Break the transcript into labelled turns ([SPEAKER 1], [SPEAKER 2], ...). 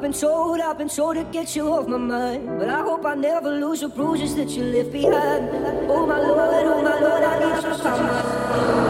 [SPEAKER 1] I've been told, I've been told to get you off my mind. But I hope I never lose the bruises that you left behind. Oh my lord, oh my lord, I need days, my